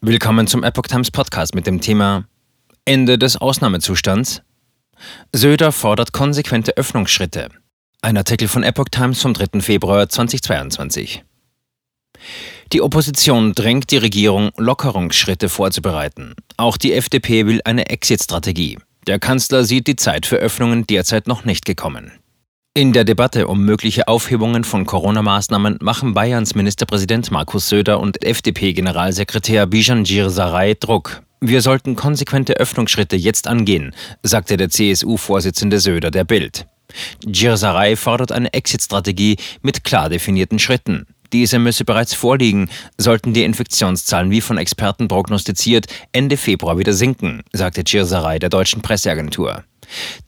Willkommen zum Epoch Times Podcast mit dem Thema Ende des Ausnahmezustands. Söder fordert konsequente Öffnungsschritte. Ein Artikel von Epoch Times vom 3. Februar 2022. Die Opposition drängt die Regierung, Lockerungsschritte vorzubereiten. Auch die FDP will eine Exit-Strategie. Der Kanzler sieht die Zeit für Öffnungen derzeit noch nicht gekommen. In der Debatte um mögliche Aufhebungen von Corona-Maßnahmen machen Bayerns Ministerpräsident Markus Söder und FDP-Generalsekretär Bijan Sarai Druck. Wir sollten konsequente Öffnungsschritte jetzt angehen, sagte der CSU-Vorsitzende Söder der Bild. Sarai fordert eine Exit-Strategie mit klar definierten Schritten. Diese müsse bereits vorliegen, sollten die Infektionszahlen wie von Experten prognostiziert Ende Februar wieder sinken, sagte Sarai der deutschen Presseagentur.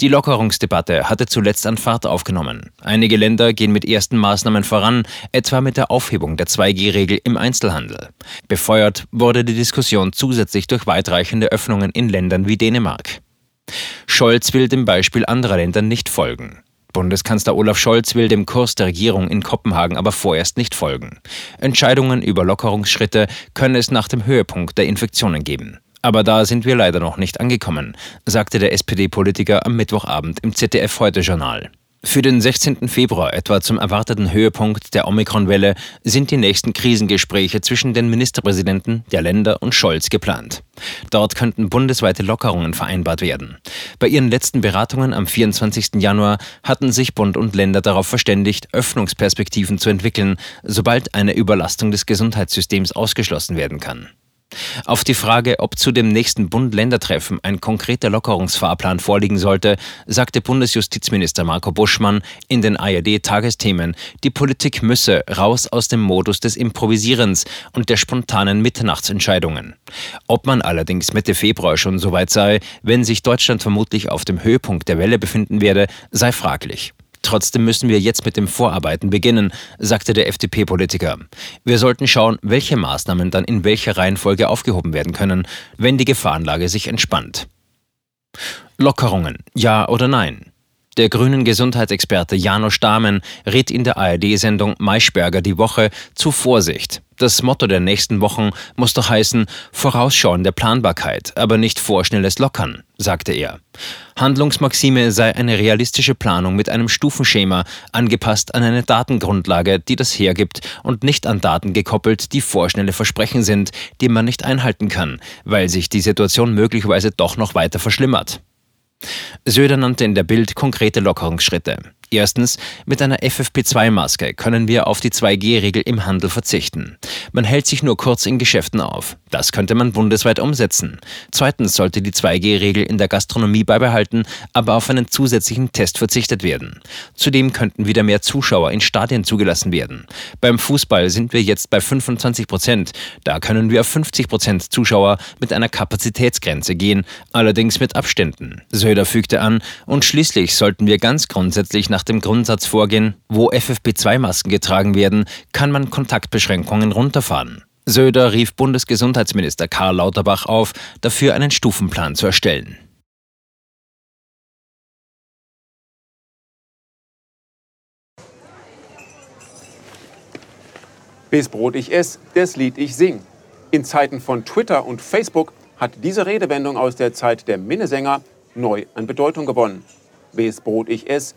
Die Lockerungsdebatte hatte zuletzt an Fahrt aufgenommen. Einige Länder gehen mit ersten Maßnahmen voran, etwa mit der Aufhebung der 2G-Regel im Einzelhandel. Befeuert wurde die Diskussion zusätzlich durch weitreichende Öffnungen in Ländern wie Dänemark. Scholz will dem Beispiel anderer Länder nicht folgen. Bundeskanzler Olaf Scholz will dem Kurs der Regierung in Kopenhagen aber vorerst nicht folgen. Entscheidungen über Lockerungsschritte könne es nach dem Höhepunkt der Infektionen geben. Aber da sind wir leider noch nicht angekommen, sagte der SPD-Politiker am Mittwochabend im ZDF-Heute-Journal. Für den 16. Februar, etwa zum erwarteten Höhepunkt der Omikron-Welle, sind die nächsten Krisengespräche zwischen den Ministerpräsidenten der Länder und Scholz geplant. Dort könnten bundesweite Lockerungen vereinbart werden. Bei ihren letzten Beratungen am 24. Januar hatten sich Bund und Länder darauf verständigt, Öffnungsperspektiven zu entwickeln, sobald eine Überlastung des Gesundheitssystems ausgeschlossen werden kann. Auf die Frage, ob zu dem nächsten Bund-Länder-Treffen ein konkreter Lockerungsfahrplan vorliegen sollte, sagte Bundesjustizminister Marco Buschmann in den ARD-Tagesthemen, die Politik müsse raus aus dem Modus des Improvisierens und der spontanen Mitternachtsentscheidungen. Ob man allerdings Mitte Februar schon so weit sei, wenn sich Deutschland vermutlich auf dem Höhepunkt der Welle befinden werde, sei fraglich. Trotzdem müssen wir jetzt mit dem Vorarbeiten beginnen, sagte der FDP-Politiker. Wir sollten schauen, welche Maßnahmen dann in welcher Reihenfolge aufgehoben werden können, wenn die Gefahrenlage sich entspannt. Lockerungen, ja oder nein? Der grünen Gesundheitsexperte Janusz Dahmen rät in der ARD-Sendung Maischberger die Woche zu Vorsicht. Das Motto der nächsten Wochen muss doch heißen vorausschauende Planbarkeit, aber nicht vorschnelles Lockern, sagte er. Handlungsmaxime sei eine realistische Planung mit einem Stufenschema, angepasst an eine Datengrundlage, die das hergibt und nicht an Daten gekoppelt, die vorschnelle Versprechen sind, die man nicht einhalten kann, weil sich die Situation möglicherweise doch noch weiter verschlimmert. Söder nannte in der Bild konkrete Lockerungsschritte. Erstens, mit einer FFP2-Maske können wir auf die 2G-Regel im Handel verzichten. Man hält sich nur kurz in Geschäften auf. Das könnte man bundesweit umsetzen. Zweitens sollte die 2G-Regel in der Gastronomie beibehalten, aber auf einen zusätzlichen Test verzichtet werden. Zudem könnten wieder mehr Zuschauer in Stadien zugelassen werden. Beim Fußball sind wir jetzt bei 25 Prozent. Da können wir auf 50 Prozent Zuschauer mit einer Kapazitätsgrenze gehen, allerdings mit Abständen. Söder fügte an, und schließlich sollten wir ganz grundsätzlich nach dem Grundsatz vorgehen, wo FFP2-Masken getragen werden, kann man Kontaktbeschränkungen runterfahren. Söder rief Bundesgesundheitsminister Karl Lauterbach auf, dafür einen Stufenplan zu erstellen. Bis Brot ich ess, das Lied ich sing. In Zeiten von Twitter und Facebook hat diese Redewendung aus der Zeit der Minnesänger neu an Bedeutung gewonnen. Bis Brot ich ess,